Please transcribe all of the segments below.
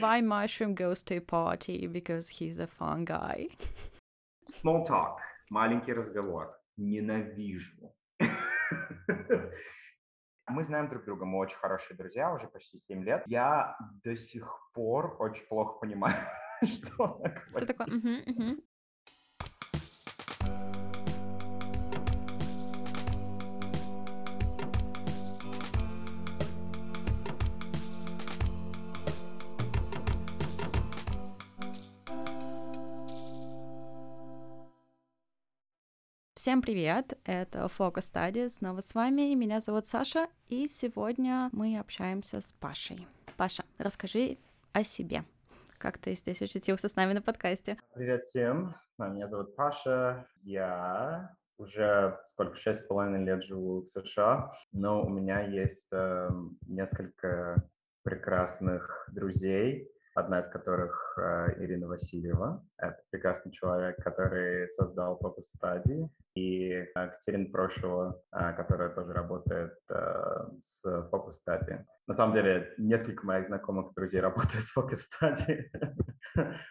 Why Mushroom goes to a party? Because he's a fun guy. Small talk. Маленький разговор. Ненавижу. Мы знаем друг друга, мы очень хорошие друзья, уже почти 7 лет. Я до сих пор очень плохо понимаю, что она Ты такой. Всем привет! Это Focus Study, снова с вами. Меня зовут Саша, и сегодня мы общаемся с Пашей. Паша, расскажи о себе. Как ты здесь очутился с нами на подкасте? Привет всем, А, меня зовут Паша, я уже сколько, шесть с половиной лет живу в США, но у меня есть эм, несколько прекрасных друзей, одна из которых э, Ирина Васильева. Это прекрасный человек, который создал Focus Study, и э, Катерина Прошева, э, которая тоже работает э, с Focus Study. На самом деле, несколько моих знакомых друзей работают с Focus Study,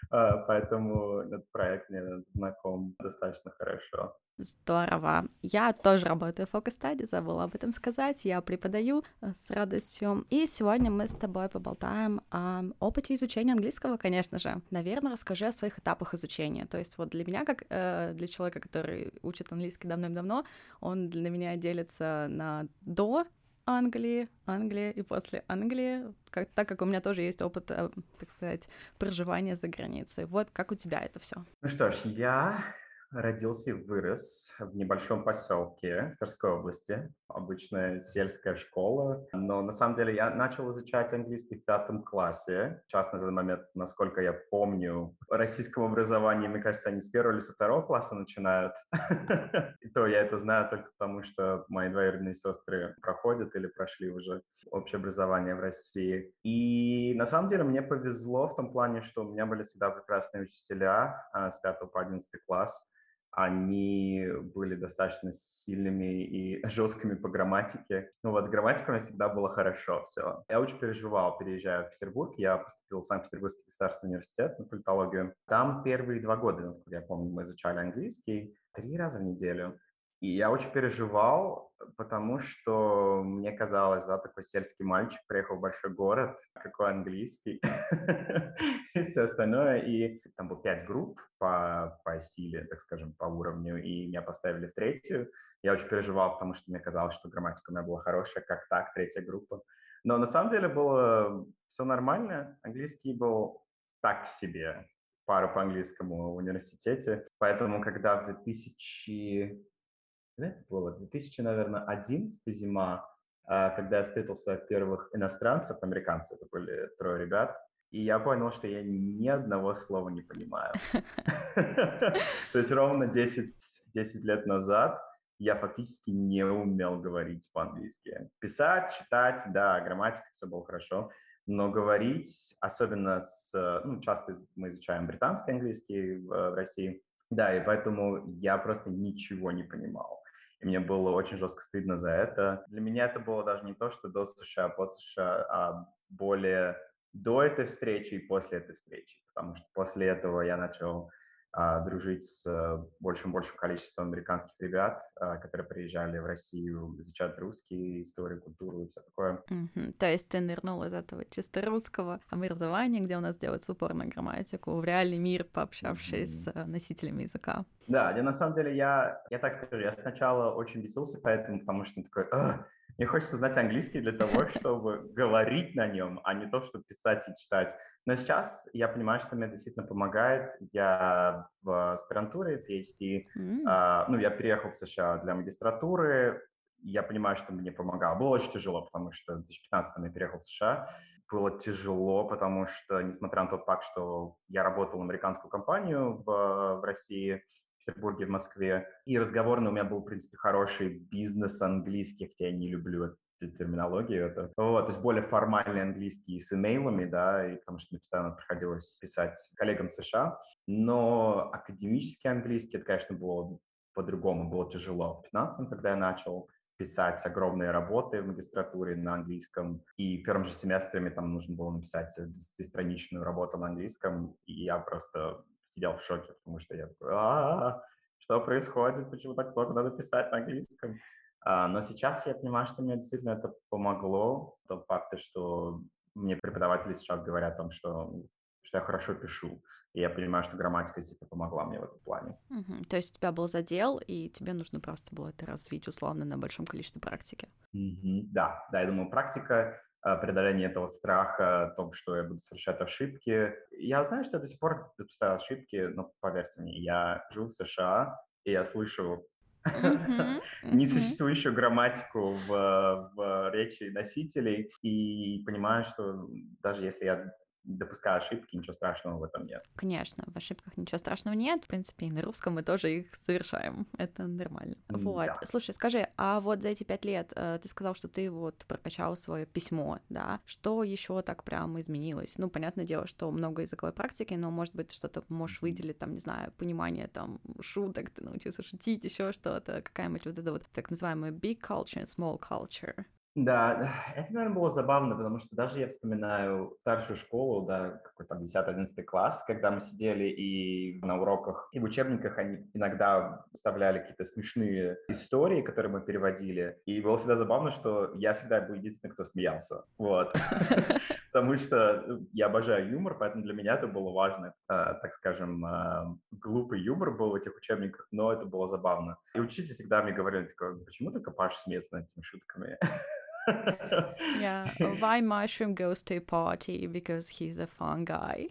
поэтому этот проект мне знаком достаточно хорошо. Здорово. Я тоже работаю в Focus Study, забыла об этом сказать. Я преподаю с радостью. И сегодня мы с тобой поболтаем о опыте изучения английского, конечно же. Наверное, расскажи о своих этапах изучения. То есть вот для меня, как э, для человека, который учит английский давным-давно, он для меня делится на до Англии, Англия и после Англии, как, так как у меня тоже есть опыт, э, так сказать, проживания за границей. Вот как у тебя это все? Ну что ж, я родился и вырос в небольшом поселке в Тверской области. Обычная сельская школа. Но на самом деле я начал изучать английский в пятом классе. Сейчас на данный момент, насколько я помню, в российском образовании, мне кажется, они с первого или со второго класса начинают. И то я это знаю только потому, что мои двоюродные сестры проходят или прошли уже общее образование в России. И на самом деле мне повезло в том плане, что у меня были всегда прекрасные учителя а, с 5 по 11 класс. Они были достаточно сильными и жесткими по грамматике. Ну вот с грамматикой у меня всегда было хорошо все. Я очень переживал, переезжая в Петербург. Я поступил в Санкт-Петербургский государственный университет на политологию. Там первые два года, насколько я помню, мы изучали английский три раза в неделю. И я очень переживал, потому что мне казалось, да, такой сельский мальчик приехал в большой город, какой английский и все остальное. И там было пять групп по, по силе, так скажем, по уровню, и меня поставили в третью. Я очень переживал, потому что мне казалось, что грамматика у меня была хорошая, как так, третья группа. Но на самом деле было все нормально. Английский был так себе, пару по английскому в университете. Поэтому, когда в 2000 когда это было? 2000, наверное, 11 зима, а, когда я встретил своих первых иностранцев, американцев, это были трое ребят, и я понял, что я ни одного слова не понимаю. То есть ровно 10, 10 лет назад я фактически не умел говорить по-английски. Писать, читать, да, грамматика, все было хорошо, но говорить, особенно с... Ну, часто мы изучаем британский английский в России, да, и поэтому я просто ничего не понимал. И мне было очень жестко стыдно за это. Для меня это было даже не то, что до США, под США, а более до этой встречи и после этой встречи. Потому что после этого я начал дружить с а, большим большим количеством американских ребят, а, которые приезжали в Россию изучать русский, историю, культуру и все такое. Мгм. То есть ты нырнул из этого чисто русского образования, где у нас делается упор на грамматику, в реальный мир, пообщавшись с э, носителями языка. Да, я на самом деле, я, я так скажу, я сначала очень бесился поэтому, потому что такой, «Ах, мне хочется знать английский для того, чтобы говорить на нем, а не то, чтобы писать и читать. Но сейчас я понимаю, что мне действительно помогает. Я в аспирантуре, PhD, М, а, ну, я переехал в США для магистратуры, я понимаю, что мне помогало. Было очень тяжело, потому что в 2015 я переехал в США. Было тяжело, потому что, несмотря на тот факт, что я работал в американскую компанию в, в России, Петербурге, в Москве, и разговорный у меня был, в принципе, хороший бизнес английский, хотя я не люблю эту терминологию. Это. Вот, то есть более формальный английский с имейлами, да, и потому что мне постоянно приходилось писать коллегам США. Но академический английский, это, конечно, было по-другому, было тяжело. В 15 когда я начал, писать огромные работы в магистратуре на английском, и в первом же семестре мне там нужно было написать 10-страничную работу на английском, и я просто сидел в шоке, потому что я такой, а что происходит, почему так много надо писать на английском? А, но сейчас я понимаю, что мне действительно это помогло, тот факт, что мне преподаватели сейчас говорят о том, что, что я хорошо пишу. И я понимаю, что грамматика действительно помогла мне в этом плане. Угу. То есть у тебя был задел, и тебе нужно просто было это развить условно на большом количестве практики. Угу. Да, да, я думаю, практика, а, преодоление этого страха, о том, что я буду совершать ошибки. Я знаю, что я до сих пор допускаю ошибки, но поверьте мне, я живу в США, и я слышу несуществующую грамматику в, в речи носителей и понимаю, что даже если я допускаю ошибки, ничего страшного в этом нет. Конечно, в ошибках ничего страшного нет. В принципе, и на русском мы тоже их совершаем. Это нормально. Вот. Да. Слушай, скажи, а вот за эти пять лет э, ты сказал, что ты вот прокачал свое письмо, да? Что еще так прямо изменилось? Ну, понятное дело, что много языковой практики, но, может быть, что-то можешь выделить, там, не знаю, понимание там шуток, ты научился шутить, еще что-то, какая-нибудь вот эта вот так называемая big culture and small culture. Да, это, наверное, было забавно, потому что даже я вспоминаю старшую школу, да, какой-то 10-11 класс, когда мы сидели и на уроках, и в учебниках они иногда вставляли какие-то смешные истории, которые мы переводили, и было всегда забавно, что я всегда был единственный, кто смеялся, вот. Потому что ну, я обожаю юмор, поэтому для меня это было важно. А, так скажем, а, глупый юмор был в этих учебниках, но это было забавно. И учитель всегда мне говорил, почему ты копаешь смеется над этими шутками? yeah. Why Mushroom goes to a party because he's a fun guy.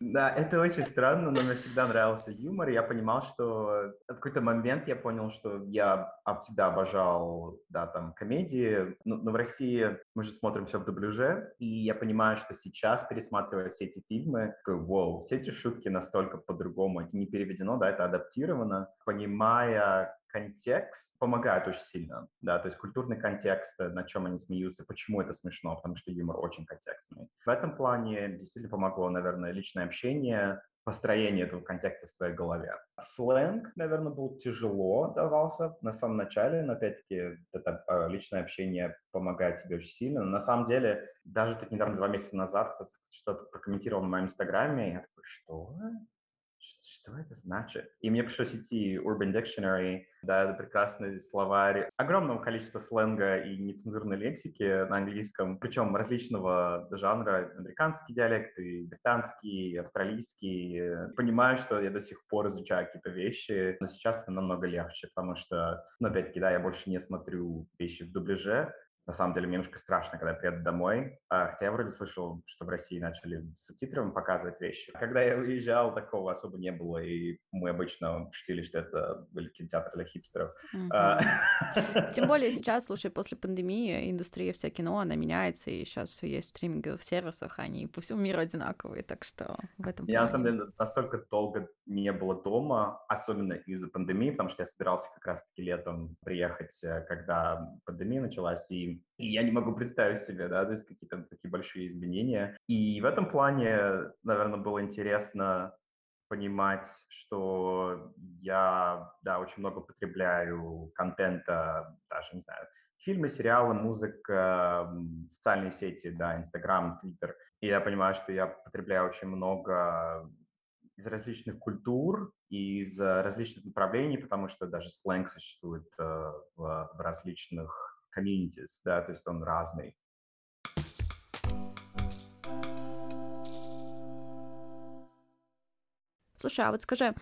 Да, это очень странно, но мне всегда нравился юмор. Я понимал, что в какой-то момент я понял, что я всегда обожал, да, там, комедии. Но, но в России мы же смотрим все в дубляже, и я понимаю, что сейчас, пересматривая все эти фильмы, такой, вау, все эти шутки настолько по-другому. Это не переведено, да, это адаптировано. Понимая, контекст помогает очень сильно, да, то есть культурный контекст, э, на чем они смеются, почему это смешно, потому что юмор очень контекстный. В этом плане действительно помогло, наверное, личное общение, построение этого контекста в своей голове. Сленг, наверное, был тяжело давался на самом начале, но опять-таки это э, личное общение помогает тебе очень сильно. Но на самом деле, даже тут недавно, два месяца назад, что-то прокомментировал на моем инстаграме, и я такой, что? Что это значит? И мне пришлось идти Urban Dictionary, да, это прекрасный словарь огромного количества сленга и нецензурной лексики на английском, причем различного жанра, американский диалект и британский, и австралийский. Понимаю, что я до сих пор изучаю какие-то вещи, но сейчас намного легче, потому что, ну, опять-таки, да, я больше не смотрю вещи в дубляже, на самом деле мне немножко страшно, когда я приеду домой. А, хотя я вроде слышал, что в России начали с субтитрами показывать вещи. Когда я уезжал, такого особо не было, и мы обычно шутили, что это были кинотеатры для хипстеров. Mm-hmm. Тем более сейчас, слушай, после пандемии индустрия вся кино, она меняется, и сейчас все есть в стриминговых сервисах, они по всему миру одинаковые, так что в этом Я, на самом деле, настолько долго не было дома, особенно из-за пандемии, потому что я собирался как раз-таки летом приехать, э, когда пандемия началась, и и я не могу представить себе, да, то есть какие-то такие большие изменения. И в этом плане, наверное, было интересно понимать, что я, да, очень много потребляю контента, даже, не знаю, фильмы, сериалы, музыка, социальные сети, да, Инстаграм, Твиттер. И я понимаю, что я потребляю очень много из различных культур из различных направлений, потому что даже сленг существует э, в различных communities, да, то есть он разный. Слушай, а вот скажи,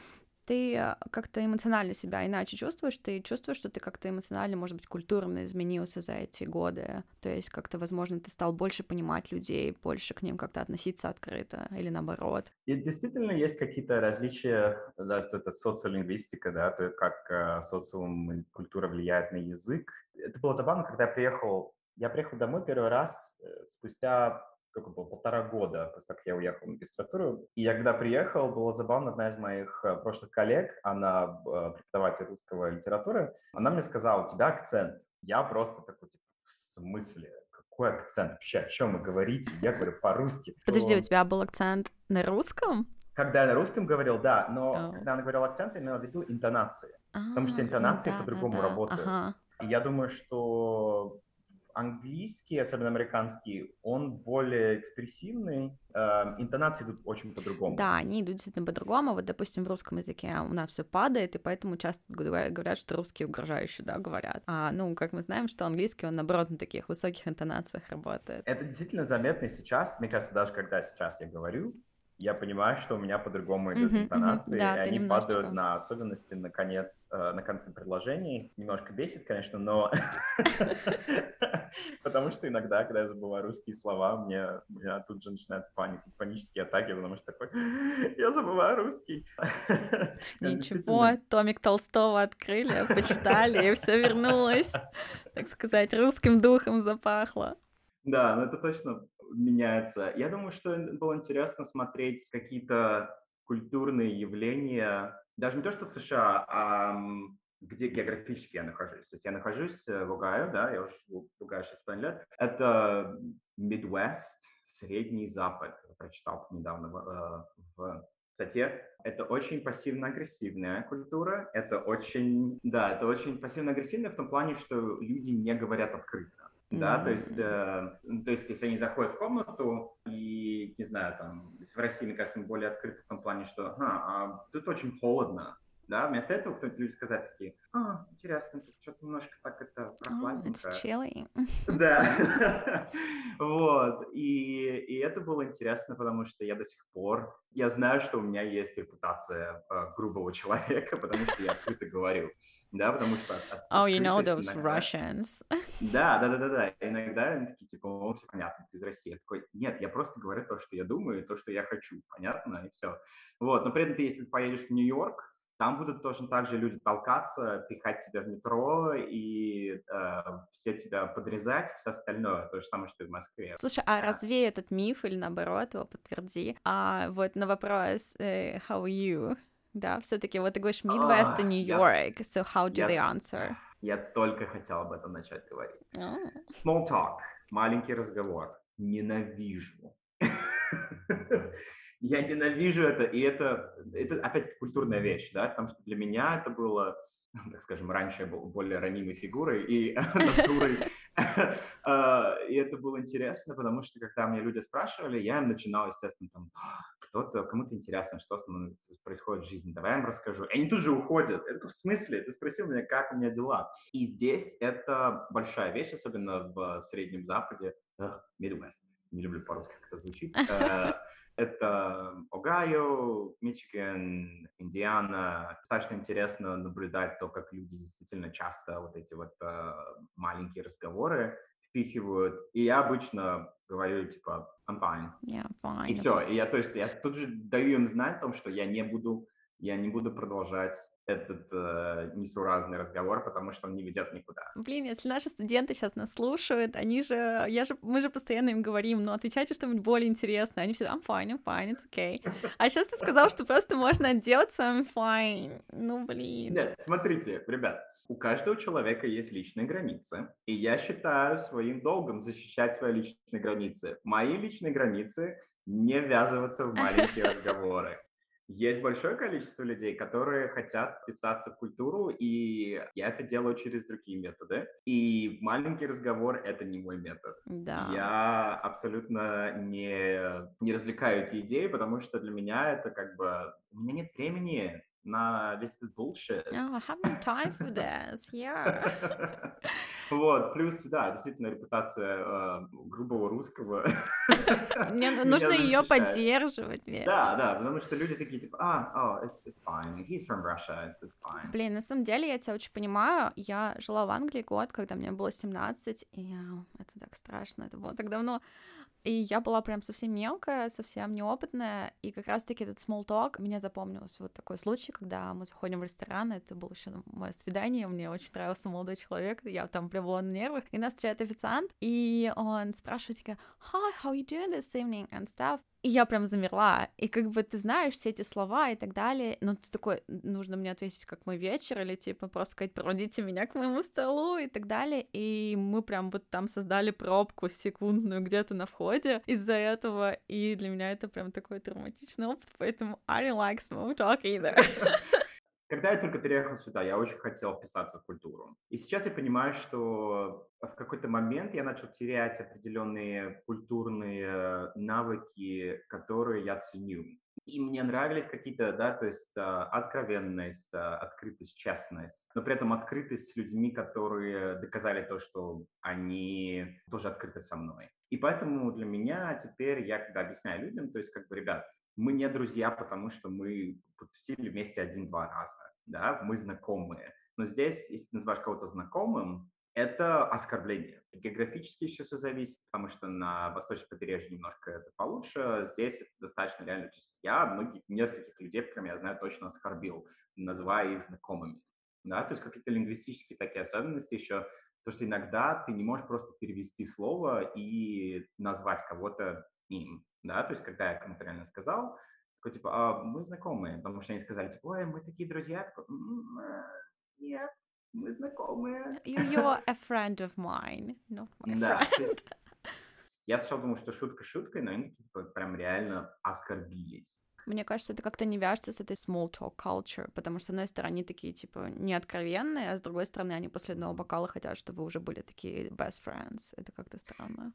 ты э, как-то эмоционально себя иначе чувствуешь? Ты чувствуешь, что ты как-то эмоционально, может быть, культурно изменился за эти годы? То есть как-то, возможно, ты стал больше понимать людей, больше к ним как-то относиться открыто или наоборот? И действительно есть какие-то различия, да, это социолингвистика, да, то есть как э, социум и культура влияет на язык. Это было забавно, когда я приехал, я приехал домой первый раз э, спустя сколько было, полтора года после того, как я уехал в магистратуру. И я когда приехал, было забавно, одна из моих э, прошлых коллег, она э, преподаватель русского литературы, она мне сказала, у тебя акцент. Я просто такой, типа, в смысле? Какой акцент? Вообще, о чем вы говорите? Я говорю по-русски. Подожди, у тебя был акцент на русском? Когда я на русском говорил, да, но oh. когда она говорила акцент, я имела в виду интонации. А, потому что интонации ну, да, по-другому да, да. работают. Ага. Я думаю, что английский, особенно американский, он более экспрессивный, э, интонации идут очень по-другому. Да, они идут действительно по-другому. Вот, допустим, в русском языке у нас все падает, и поэтому часто говорят, что русские угрожающие, да, говорят. А, ну, как мы знаем, что английский, он, наоборот, на таких высоких интонациях работает. Это действительно заметно сейчас. Мне кажется, даже когда сейчас я говорю, я понимаю, что у меня по-другому идут uh-huh, интонации, uh-huh, да, и они немножечко... падают на особенности на конец, э, на конце предложений. Немножко бесит, конечно, но потому что иногда, когда я забываю русские слова, мне меня тут же начинают паник, панические атаки, потому что такой, я забываю русский. Ничего, Томик Толстого открыли, почитали, и все вернулось, так сказать, русским духом запахло. Да, ну это точно меняется. Я думаю, что было интересно смотреть какие-то культурные явления, даже не то, что в США, а где географически я нахожусь. То есть я нахожусь в Огайо, да, я уже в Огайо 6 лет. Это Midwest, Средний Запад. Я прочитал недавно в, э, в статье. Это очень пассивно-агрессивная культура. Это очень, да, это очень пассивно-агрессивная в том плане, что люди не говорят открыто. Да, то есть, э, то есть, если они заходят в комнату и, не знаю, там, в России, мне кажется, более открыты в том плане, что, а, а тут очень холодно, да, вместо этого кто-нибудь любит сказать такие, а, интересно, тут что-то немножко так это прохладненько. Oh, it's chilly. Да, вот, и, и это было интересно, потому что я до сих пор, я знаю, что у меня есть репутация э, грубого человека, потому что я открыто говорю да, потому что... От, oh, you know those иногда... Russians. Да, да, да, да, да. Иногда они такие, типа, о, все понятно, ты из России. Я такой, нет, я просто говорю то, что я думаю, то, что я хочу, понятно, и все. Вот, но при этом ты, если поедешь в Нью-Йорк, там будут точно так же люди толкаться, пихать тебя в метро и э, все тебя подрезать, все остальное, то же самое, что и в Москве. Слушай, а развей этот миф или наоборот его подтверди? А вот на вопрос э, «How are you?» Да, все-таки вот ты говоришь Midwest и Нью-Йорк, so how do я, they answer? Я только хотел об этом начать говорить. Oh. Small talk, маленький разговор. Ненавижу. я ненавижу это, и это, это опять культурная вещь, да, потому что для меня это было, так скажем, раньше я был более ранимой фигурой и натурой, а, и это было интересно, потому что когда мне люди спрашивали, я им начинал, естественно, там, кто-то, кому-то интересно, что со мной происходит в жизни, давай я им расскажу. И они тут же уходят. Такой, в смысле? Ты спросил меня, как у меня дела? И здесь это большая вещь, особенно в Среднем Западе, Midwest. Не люблю по-русски, как это звучит. Это Огайо, Мичиган, Индиана. Достаточно интересно наблюдать то, как люди действительно часто вот эти вот э, маленькие разговоры впихивают. И я обычно говорю, типа, I'm fine. Yeah, fine. И все. И я, то есть, я тут же даю им знать о том, что я не буду, я не буду продолжать этот э, несуразный разговор, потому что он не ведет никуда. Блин, если наши студенты сейчас нас слушают, они же, я же, мы же постоянно им говорим, ну, отвечайте что-нибудь более интересное. Они все, I'm fine, I'm fine, it's okay. А сейчас ты сказал, что просто можно отделаться, I'm fine. Ну, блин. Нет, смотрите, ребят, у каждого человека есть личные границы, и я считаю своим долгом защищать свои личные границы. Мои личные границы не ввязываться в маленькие разговоры. Есть большое количество людей, которые хотят вписаться в культуру, и я это делаю через другие методы. И маленький разговор — это не мой метод. Да. Я абсолютно не, не развлекаю эти идеи, потому что для меня это как бы... У меня нет времени на весь этот bullshit. Oh, I have no time for this, yeah. Вот, плюс, да, действительно, репутация э, грубого русского. Мне нужно ее поддерживать. Да, да, потому что люди такие, типа, а, oh, it's, it's fine, he's from Russia, it's, it's fine. Блин, на самом деле, я тебя очень понимаю, я жила в Англии год, когда мне было 17, и это так страшно, это было так давно. И я была прям совсем мелкая, совсем неопытная, и как раз-таки этот small talk мне запомнился. Вот такой случай, когда мы заходим в ресторан, это было еще мое свидание, мне очень нравился молодой человек, я там прям была на нервах, и нас встречает официант, и он спрашивает, такая, hi, how you doing this evening, and stuff, и я прям замерла. И как бы ты знаешь все эти слова и так далее, но ты такой, нужно мне ответить, как мой вечер, или типа просто сказать, проводите меня к моему столу и так далее. И мы прям вот там создали пробку секундную где-то на входе из-за этого. И для меня это прям такой травматичный опыт, поэтому I don't like small talk either. Когда я только переехал сюда, я очень хотел вписаться в культуру. И сейчас я понимаю, что в какой-то момент я начал терять определенные культурные навыки, которые я ценю. И мне нравились какие-то, да, то есть а, откровенность, а, открытость, честность, но при этом открытость с людьми, которые доказали то, что они тоже открыты со мной. И поэтому для меня теперь я когда объясняю людям, то есть как бы, ребят, мы не друзья, потому что мы потусили вместе один-два раза, да, мы знакомые. Но здесь, если ты называешь кого-то знакомым, это оскорбление. Географически еще все зависит, потому что на восточном побережье немножко это получше. Здесь достаточно реально. То есть я многих, нескольких людей, прям я знаю, точно оскорбил, называя их знакомыми. Да? То есть какие-то лингвистические такие особенности еще, то, что иногда ты не можешь просто перевести слово и назвать кого-то им да, то есть когда я кому-то реально сказал, такой, типа, а, мы знакомые, потому что они сказали, типа, ой, мы такие друзья, такой, э, нет, мы знакомые. You're a friend of mine, not my да, friend. Есть, я сначала думал, что шутка шуткой, но они типа, прям реально оскорбились. Мне кажется, это как-то не вяжется с этой small talk culture, потому что, с одной стороны, такие, типа, неоткровенные, а с другой стороны, они после одного бокала хотят, чтобы вы уже были такие best friends. Это как-то странно.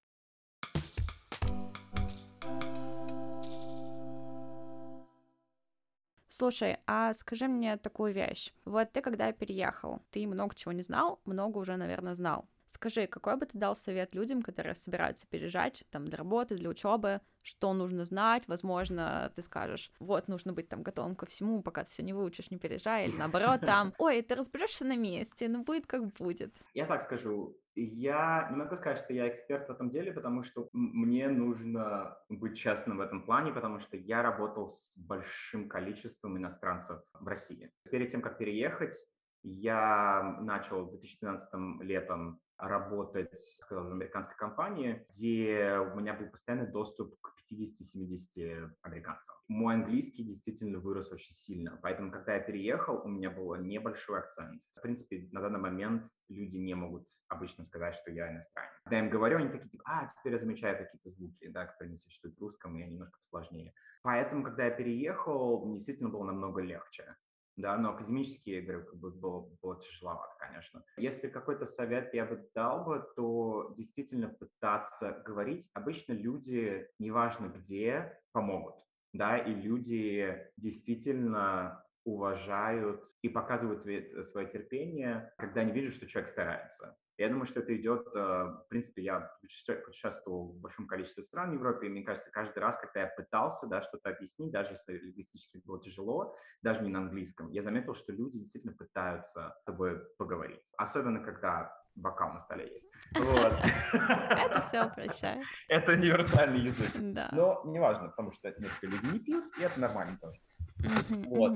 Слушай, а скажи мне такую вещь. Вот ты когда переехал, ты много чего не знал, много уже, наверное, знал. Скажи, какой бы ты дал совет людям, которые собираются переезжать там для работы, для учебы, что нужно знать, возможно, ты скажешь, вот, нужно быть там готовым ко всему, пока ты все не выучишь, не переезжай, или наоборот, там, ой, ты разберешься на месте, ну будет как будет. Я так скажу, я не могу сказать, что я эксперт в этом деле, потому что мне нужно быть честным в этом плане, потому что я работал с большим количеством иностранцев в России. Перед тем, как переехать, я начал в 2012 летом работать в американской компании, где у меня был постоянный доступ к 50-70 американцам. Мой английский действительно вырос очень сильно, поэтому, когда я переехал, у меня был небольшой акцент. В принципе, на данный момент люди не могут обычно сказать, что я иностранец. Когда я им говорю, они такие, типа, а, теперь я замечаю какие-то звуки, да, которые не существуют в русском, и они немножко посложнее. Поэтому, когда я переехал, действительно было намного легче да, но академически, я говорю, как бы было, было тяжеловато, конечно. Если какой-то совет я бы дал бы, то действительно пытаться говорить. Обычно люди, неважно где, помогут, да, и люди действительно уважают и показывают свое терпение, когда они видят, что человек старается. Я думаю, что это идет, э, в принципе, я путешествовал в большом количестве стран в Европе, и мне кажется, каждый раз, когда я пытался да, что-то объяснить, даже если лингвистически было тяжело, даже не на английском, я заметил, что люди действительно пытаются с тобой поговорить. Особенно, когда бокал на столе есть. Это все упрощает. Это универсальный язык. Да. Но неважно, потому что некоторые люди не пьют, и это нормально тоже. Вот.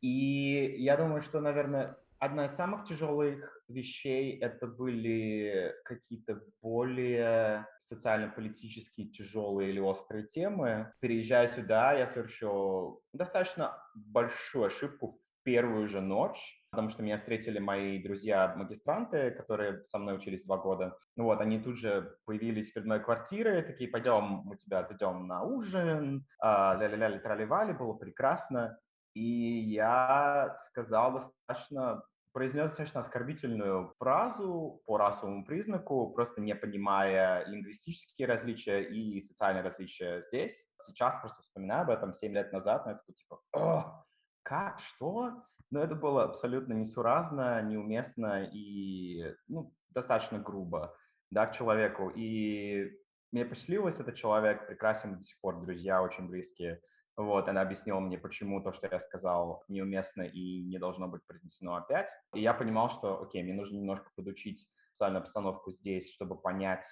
И я думаю, что, наверное, одна из самых тяжелых вещей это были какие-то более социально-политические тяжелые или острые темы. Переезжая сюда, я совершил достаточно большую ошибку в первую же ночь, потому что меня встретили мои друзья-магистранты, которые со мной учились два года. Ну вот, они тут же появились перед моей квартирой, такие, пойдем, мы тебя отведем на ужин, а, ля-ля-ля, трали-вали, было прекрасно. И я сказал достаточно произнес достаточно оскорбительную фразу по расовому признаку, просто не понимая лингвистические различия и социальные различия здесь. Сейчас просто вспоминаю об этом 7 лет назад, но это типа, О, как, что? Но это было абсолютно несуразно, неуместно и ну, достаточно грубо да, к человеку. И мне посчастливилось, этот человек прекрасен до сих пор, друзья очень близкие. Вот, она объяснила мне, почему то, что я сказал, неуместно и не должно быть произнесено опять. И я понимал, что, окей, мне нужно немножко подучить социальную обстановку здесь, чтобы понять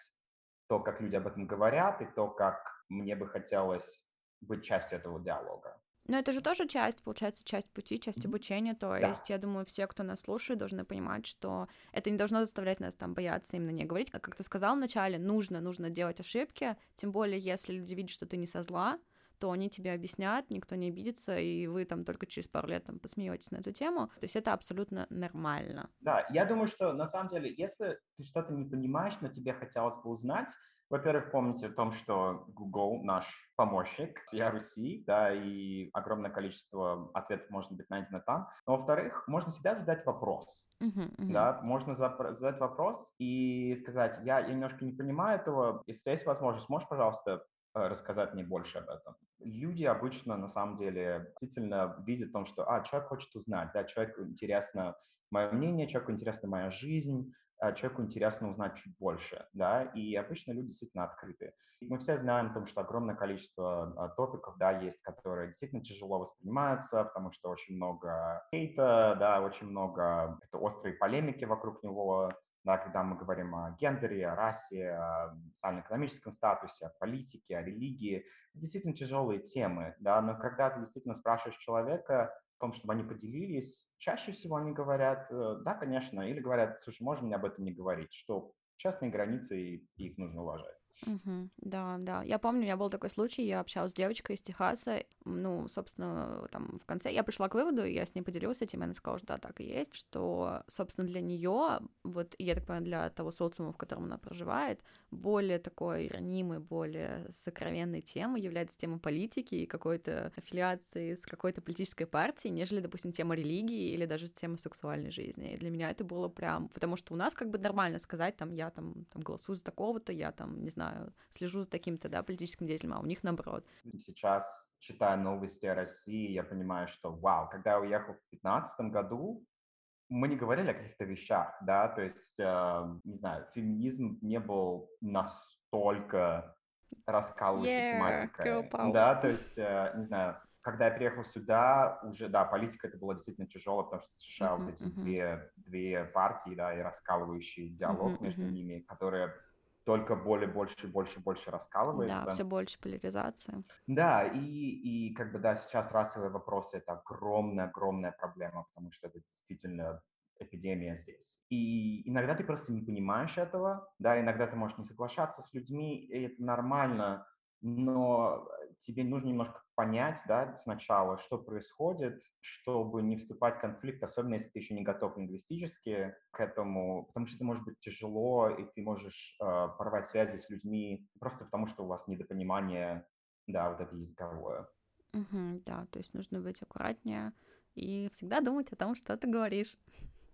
то, как люди об этом говорят, и то, как мне бы хотелось быть частью этого диалога. Но это же тоже часть, получается, часть пути, часть обучения. То да. есть, я думаю, все, кто нас слушает, должны понимать, что это не должно заставлять нас там бояться именно не говорить. Как ты сказал вначале, нужно, нужно делать ошибки, тем более, если люди видят, что ты не со зла, то они тебе объяснят, никто не обидится, и вы там только через пару лет там посмеетесь на эту тему. То есть это абсолютно нормально. Да, я думаю, что на самом деле, если ты что-то не понимаешь, но тебе хотелось бы узнать, Во-первых, помните о том, что Google наш помощник, я Руси, да, и огромное количество ответов может быть найдено там. Но, во-вторых, можно всегда задать вопрос, uh-huh, uh-huh. да, можно задать вопрос и сказать, я, я немножко не понимаю этого, если есть возможность, можешь, пожалуйста, рассказать мне больше об этом. Люди обычно, на самом деле, действительно видят в том, что, а, человек хочет узнать, да, человеку интересно мое мнение, человеку интересна моя жизнь, а, человеку интересно узнать чуть больше, да, и обычно люди действительно открыты. Мы все знаем о том, что огромное количество а, топиков, да, есть, которые действительно тяжело воспринимаются, потому что очень много хейта, да, очень много острой полемики вокруг него, да, когда мы говорим о гендере, о расе, о социально-экономическом статусе, о политике, о религии. действительно тяжелые темы, да, но когда ты действительно спрашиваешь человека, в том, чтобы они поделились, чаще всего они говорят, э, да, конечно, или говорят, слушай, можно мне об этом не говорить, что частные границы, их нужно уважать. Угу, да, да. Я помню, у меня был такой случай, я общалась с девочкой из Техаса, ну, собственно, там в конце я пришла к выводу, я с ней поделилась этим, и она сказала, что да, так и есть, что, собственно, для нее, вот, я так понимаю, для того социума, в котором она проживает, более такой ранимой, более сокровенной темой является тема политики и какой-то аффилиации с какой-то политической партией, нежели, допустим, тема религии или даже тема сексуальной жизни. И для меня это было прям, потому что у нас как бы нормально сказать, там, я там, там голосую за такого-то, я там, не знаю, слежу за таким-то, да, политическим деятелем, а у них наоборот. Сейчас, читая новости о России, я понимаю, что, вау, когда я уехал в 2015 году, мы не говорили о каких-то вещах, да, то есть, э, не знаю, феминизм не был настолько раскалывающей yeah, тематикой. Да, то есть, э, не знаю, когда я приехал сюда, уже, да, политика это было действительно тяжело, потому что США uh-huh, вот эти uh-huh. две, две партии, да, и раскалывающий диалог uh-huh, между uh-huh. ними, которые только более больше больше больше раскалывается. Да, все больше поляризации. Да, и, и как бы, да, сейчас расовые вопросы — это огромная-огромная проблема, потому что это действительно эпидемия здесь. И иногда ты просто не понимаешь этого, да, иногда ты можешь не соглашаться с людьми, и это нормально, но тебе нужно немножко понять, да, сначала, что происходит, чтобы не вступать в конфликт, особенно если ты еще не готов лингвистически к этому, потому что это может быть тяжело, и ты можешь э, порвать связи с людьми просто потому, что у вас недопонимание, да, вот это языковое. Угу, да, то есть нужно быть аккуратнее и всегда думать о том, что ты говоришь.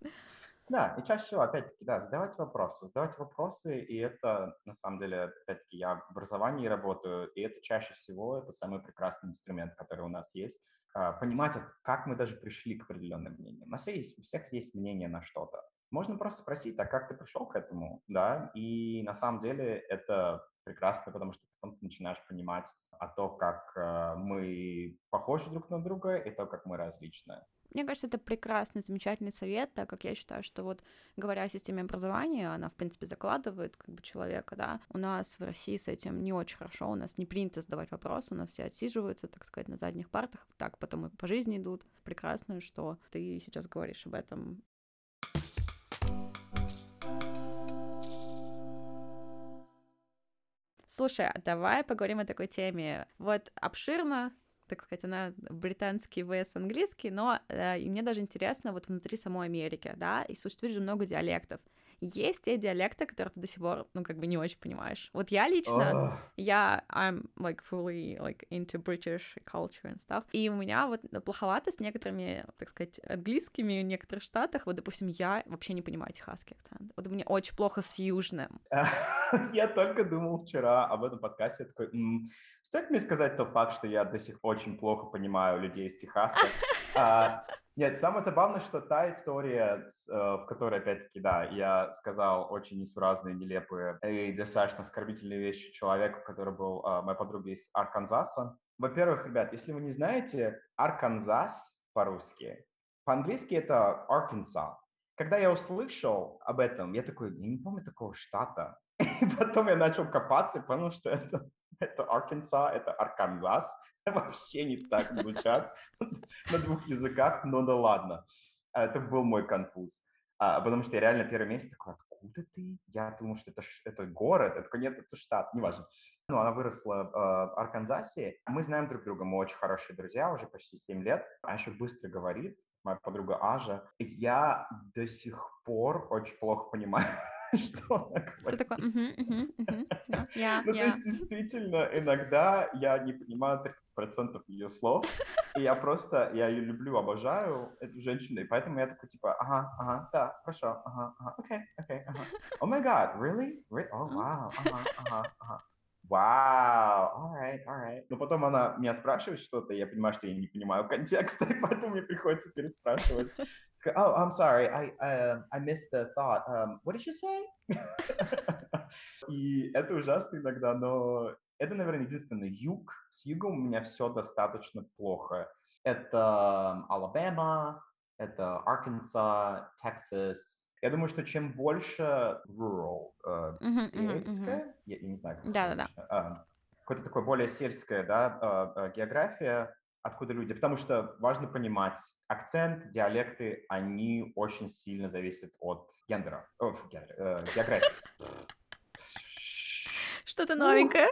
Да, и чаще всего, опять-таки, да, задавать вопросы, задавать вопросы, и это, на самом деле, опять-таки, я в образовании работаю, и это чаще всего, это самый прекрасный инструмент, который у нас есть, а, понимать, как мы даже пришли к определенным мнениям. У нас есть, у всех есть мнение на что-то. Можно просто спросить, а как ты пришел к этому, да, и на самом деле это прекрасно, потому что потом ты начинаешь понимать о том, как э, мы похожи друг на друга и то, как мы различны. Мне кажется, это прекрасный, замечательный совет, так как я считаю, что вот говоря о системе образования, она, в принципе, закладывает как бы человека, да. У нас в России с этим не очень хорошо, у нас не принято задавать вопросы, у нас все отсиживаются, так сказать, на задних партах, так потом и по жизни идут. Прекрасно, что ты сейчас говоришь об этом. Слушай, а давай поговорим о такой теме. Вот обширно так сказать, она британский vs английский, но э, и мне даже интересно вот внутри самой Америки, да, и существует же много диалектов. Есть те диалекты, которые ты до сих пор, ну, как бы не очень понимаешь. Вот я лично, oh. я, I'm, like, fully, like, into British culture and stuff, и у меня вот плоховато с некоторыми, так сказать, английскими в некоторых штатах, вот, допустим, я вообще не понимаю техасский акцент. Вот меня очень плохо с южным. Я только думал вчера об этом подкасте, такой, Стоит мне сказать тот факт, что я до сих пор очень плохо понимаю людей из Техаса. А, нет, самое забавное, что та история, э, в которой, опять-таки, да, я сказал очень несуразные, нелепые и достаточно оскорбительные вещи человеку, который был а, моей подругой из Арканзаса. Во-первых, ребят, если вы не знаете, Арканзас по-русски, по-английски это Arkansas. Когда я услышал об этом, я такой, я не помню такого штата. И потом я начал копаться и понял, что это это Арканзас, это Арканзас. Вообще не так звучат на двух языках, но да ладно. Это был мой конфуз. А, потому что я реально первый месяц такой, откуда ты? Я думал, что это, это город. Такой, нет, это штат, неважно. Ну, она выросла в Арканзасе. Мы знаем друг друга, мы очень хорошие друзья, уже почти 7 лет. Она еще быстро говорит, моя подруга Ажа. Я до сих пор очень плохо понимаю что она Ты такой, я, Ну, то есть, действительно, иногда я не понимаю 30% ее слов, и я просто, я ее люблю, обожаю, эту женщину, и поэтому я такой, типа, ага, ага, да, хорошо, ага, ага, окей, окей, ага. Oh my God, really? Re- М. wow, ага, ага, ага. Вау, alright, alright. Но потом она меня спрашивает что-то, я понимаю, что я не понимаю контекста, и поэтому мне приходится переспрашивать. Oh, I'm sorry, I, uh, I missed the thought. Um, what did you say? И это ужасно иногда, но это, наверное, единственный юг. С югом у меня все достаточно плохо. Это Алабама, это Арканса, Техас. Я думаю, что чем больше rural, э, Мгм, мгм, сельское, я, я не знаю, как это Да-да-да. точно, а, какое-то такое более сельское, да, а, а, география, откуда люди, потому что важно понимать, акцент, диалекты, они очень сильно зависят от гендера, о, фу, гендера, э, географии. Что-то Ух. новенькое.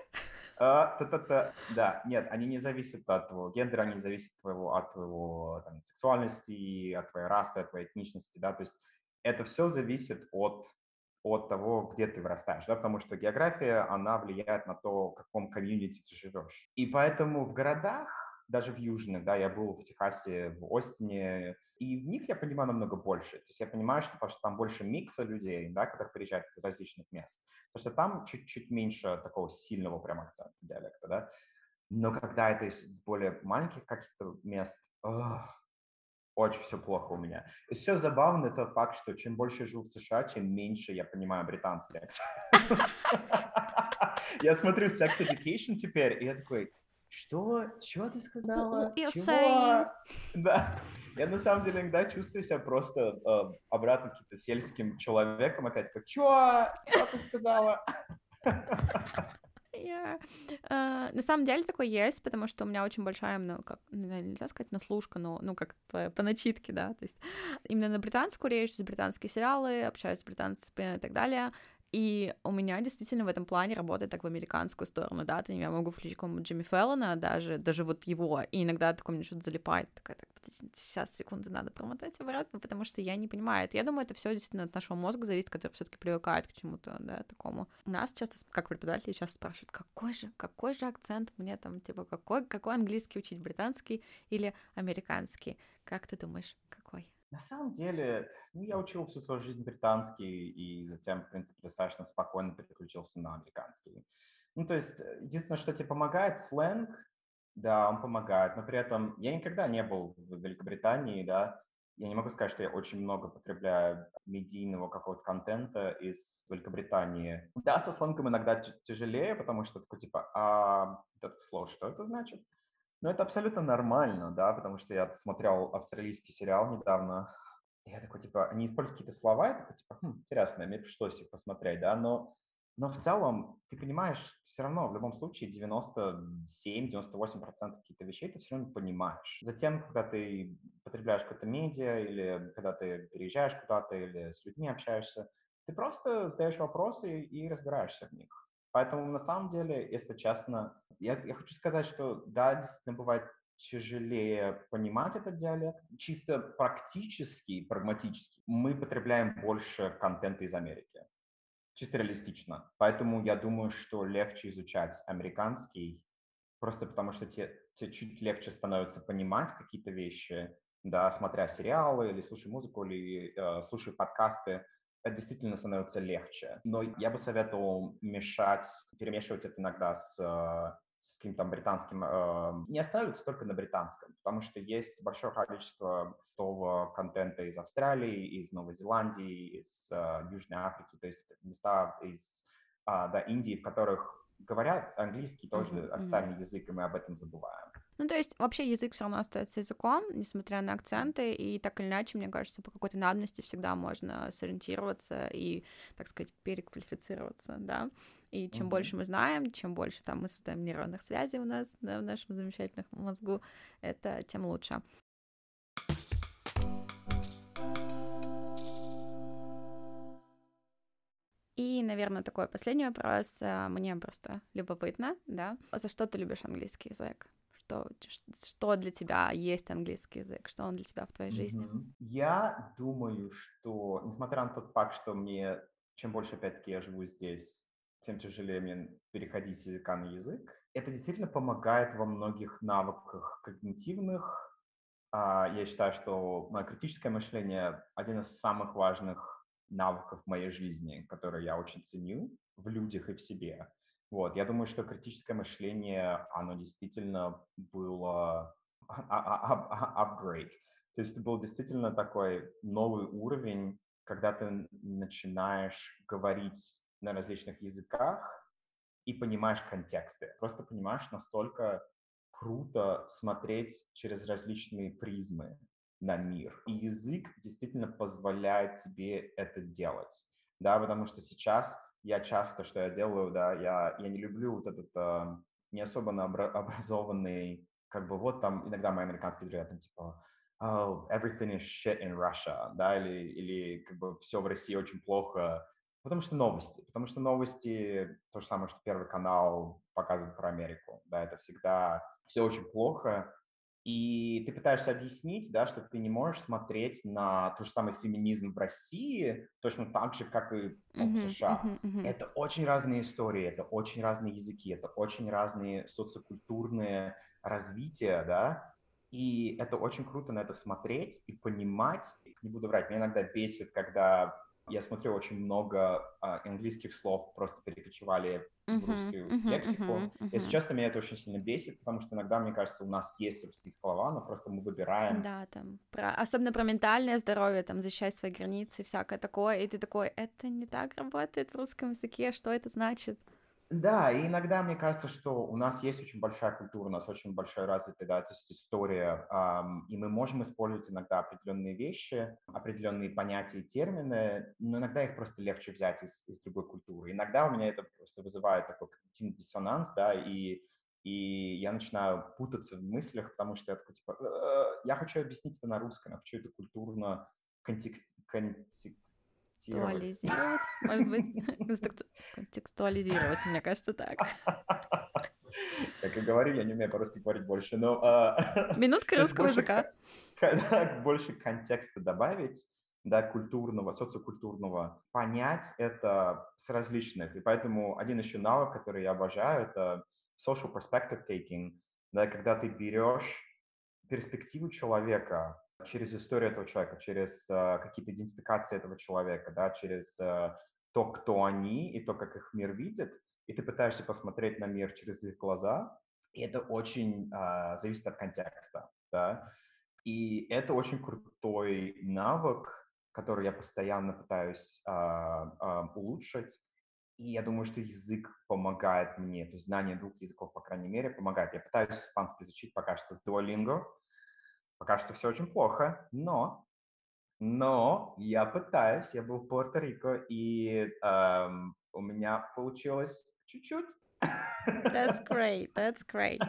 А, та-та-та. Да, нет, они не зависят от твоего гендера, они зависят от твоего, от твоего там, сексуальности, от твоей расы, от твоей этничности, да, то есть это все зависит от, от того, где ты вырастаешь, да, потому что география, она влияет на то, в каком комьюнити ты живешь. И поэтому в городах, даже в южных, да, я был в Техасе, в Остине, и в них я понимаю намного больше. То есть я понимаю, что, потому что там больше микса людей, да, которые приезжают из различных мест. Потому что там чуть-чуть меньше такого сильного прям акцента диалекта, да. Но когда это из более маленьких каких-то мест, ох, очень все плохо у меня. И все забавно, это факт, что чем больше я жил в США, тем меньше я понимаю британский. Я смотрю Sex Education теперь, и я такой, что? Чего ты сказала? Чего? Да. Я на самом деле иногда чувствую себя просто э, обратно каким-то сельским человеком. Опять такой, чё? Что ты сказала? Я, э, на самом деле такое есть, потому что у меня очень большая, ну, как, ну, нельзя сказать наслушка, но, ну, как по, по начитке, да, то есть именно на британскую речь, за британские сериалы, общаюсь с британцами и так далее, и у меня действительно в этом плане работает так в американскую сторону, да, то я могу включить какого-нибудь Джимми Феллона, даже, даже вот его, и иногда такое мне что-то залипает, такая, так, сейчас, секунду, надо промотать обратно, потому что я не понимаю, это, я думаю, это все действительно от нашего мозга зависит, который все таки привыкает к чему-то, да, такому. Нас часто, как преподаватели, сейчас спрашивают, какой же, какой же акцент мне там, типа, какой, какой английский учить, британский или американский? Как ты думаешь, какой? На самом деле, ну, я учил всю свою жизнь британский, и затем, в принципе, достаточно спокойно переключился на американский. Ну, то есть, э, единственное, что тебе помогает, сленг, да, он помогает, но при этом я никогда не был в Великобритании, да, я не могу сказать, что я очень много потребляю медийного какого-то контента из Великобритании. Да, со сленгом иногда тяжелее, потому что такой типа, а это слово, что это значит? Но это абсолютно нормально, да, потому что я смотрел австралийский сериал недавно, и я такой, типа, они используют какие-то слова, я такой, типа, хм, интересно, мне пришлось их посмотреть, да, но, но в целом, ты понимаешь, все равно, в любом случае, 97-98% каких-то вещей ты все равно понимаешь. Затем, когда ты потребляешь какое-то медиа, или когда ты переезжаешь куда-то, или с людьми общаешься, ты просто задаешь вопросы и разбираешься в них. Поэтому, на самом деле, если честно, я, я хочу сказать, что да, действительно бывает тяжелее понимать этот диалект. Чисто практически, прагматически мы потребляем больше контента из Америки. Чисто реалистично. Поэтому я думаю, что легче изучать американский, просто потому что тебе, тебе чуть легче становится понимать какие-то вещи, да, смотря сериалы или слушая музыку, или э, слушая подкасты, это действительно становится легче. Но я бы советовал мешать, перемешивать это иногда с, э, с каким-то британским, э, не останавливаться только на британском, потому что есть большое количество того контента из Австралии, из Новой Зеландии, из э, Южной Африки, то есть места из а, да, Индии, в которых говорят английский тоже мгм. официальный язык, и мы об этом забываем. Ну, то есть, вообще язык все равно остается языком, несмотря на акценты, и так или иначе, мне кажется, по какой-то надобности всегда можно сориентироваться и, так сказать, переквалифицироваться, да. И чем Мгм. больше мы знаем, чем больше там мы создаем нейронных связей у нас, да, в нашем замечательном мозгу, это тем лучше. И, наверное, такой последний вопрос. а, Мне просто любопытно, да. За что ты любишь английский язык? Что, что для тебя есть английский язык? Что он для тебя в твоей жизни? Я думаю, что, несмотря на тот факт, что мне чем больше, опять-таки, я живу здесь, тем тяжелее мне переходить с языка на язык. Это действительно помогает во многих навыках когнитивных. А, я считаю, что мое критическое мышление – один из самых важных навыков в моей жизни, которые я очень ценю в людях и в себе. Вот, я думаю, что критическое мышление, оно действительно было upgrade. То есть это был действительно такой новый уровень, когда ты начинаешь говорить на различных языках и понимаешь контексты. Просто понимаешь, настолько круто смотреть через различные призмы на мир. И язык действительно позволяет тебе это делать. Да, потому что сейчас я часто, что я делаю, да, я, я не люблю вот этот э, не особо образованный, как бы вот там иногда мои американские друзья там типа oh, everything is shit in Russia, да, или, или как бы все в России очень плохо, потому что новости, потому что новости то же самое, что Первый канал показывает про Америку, да, это всегда все очень плохо, и ты пытаешься объяснить, да, что ты не можешь смотреть на тот же самый феминизм в России точно так же, как и ну, в США. Uh-huh, uh-huh. Это очень разные истории, это очень разные языки, это очень разные социокультурные развития, да, и это очень круто на это смотреть и понимать. Не буду врать, меня иногда бесит, когда я смотрю очень много а, английских слов, просто перекочевали uh-huh, в русскую uh-huh, лексику. Uh-huh, uh-huh. Если честно, меня это очень сильно бесит, потому что иногда, мне кажется, у нас есть русские слова, но просто мы выбираем. Да, там, про, особенно про ментальное здоровье, там, защищать свои границы, всякое такое, и ты такой, это не так работает в русском языке, что это значит? Да, и иногда мне кажется, что у нас есть очень большая культура, у нас очень большая развитая, да, то есть история, эм, и мы можем использовать иногда определенные вещи, определенные понятия и термины, но иногда их просто легче взять из, из другой культуры. Иногда у меня это просто вызывает такой когнитивный диссонанс, да, и и я начинаю путаться в мыслях, потому что я такой, типа, «Э, я хочу объяснить это на русском, я хочу это культурно контекст, контекст, Контекстуализировать, может быть, контекстуализировать, мне кажется, так. Как и говорю, я не умею по-русски говорить больше, но... А, Минутка русского языка. Больше контекста добавить, да, культурного, социокультурного, понять это с различных. И поэтому один еще навык, который я обожаю, это social perspective taking, да, когда ты берешь перспективу человека, через историю этого человека, через э, какие-то идентификации этого человека, да, через э, то, кто они и то, как их мир видит, и ты пытаешься посмотреть на мир через их глаза, и это очень э, зависит от контекста, да, и это очень крутой навык, который я постоянно пытаюсь э, э, улучшить, и я думаю, что язык помогает мне, то есть знание двух языков, по крайней мере, помогает. Я пытаюсь испанский изучить пока что с Duolingo, Пока что все очень плохо, но, но я пытаюсь. Я был в Пуэрто-Рико, и эм, у меня получилось чуть-чуть. That's great. That's great.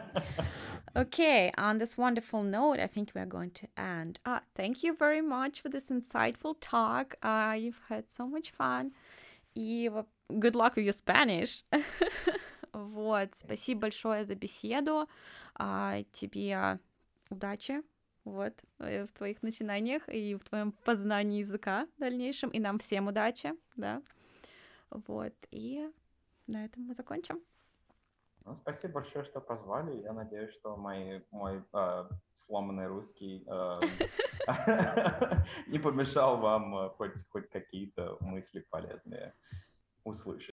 Okay, on this wonderful note, I think we are going to end. Uh, thank you very much for this insightful talk. Uh, you've had so much fun. И good luck with your Spanish. вот, спасибо большое за беседу. Uh, тебе удачи вот, э, в твоих начинаниях и в твоем познании языка в дальнейшем. И нам всем удачи, да. Вот, и на этом мы закончим. Ну, спасибо большое, что позвали. Я надеюсь, что мой, мой э, сломанный русский э, не помешал вам э, хоть, хоть какие-то мысли полезные услышать.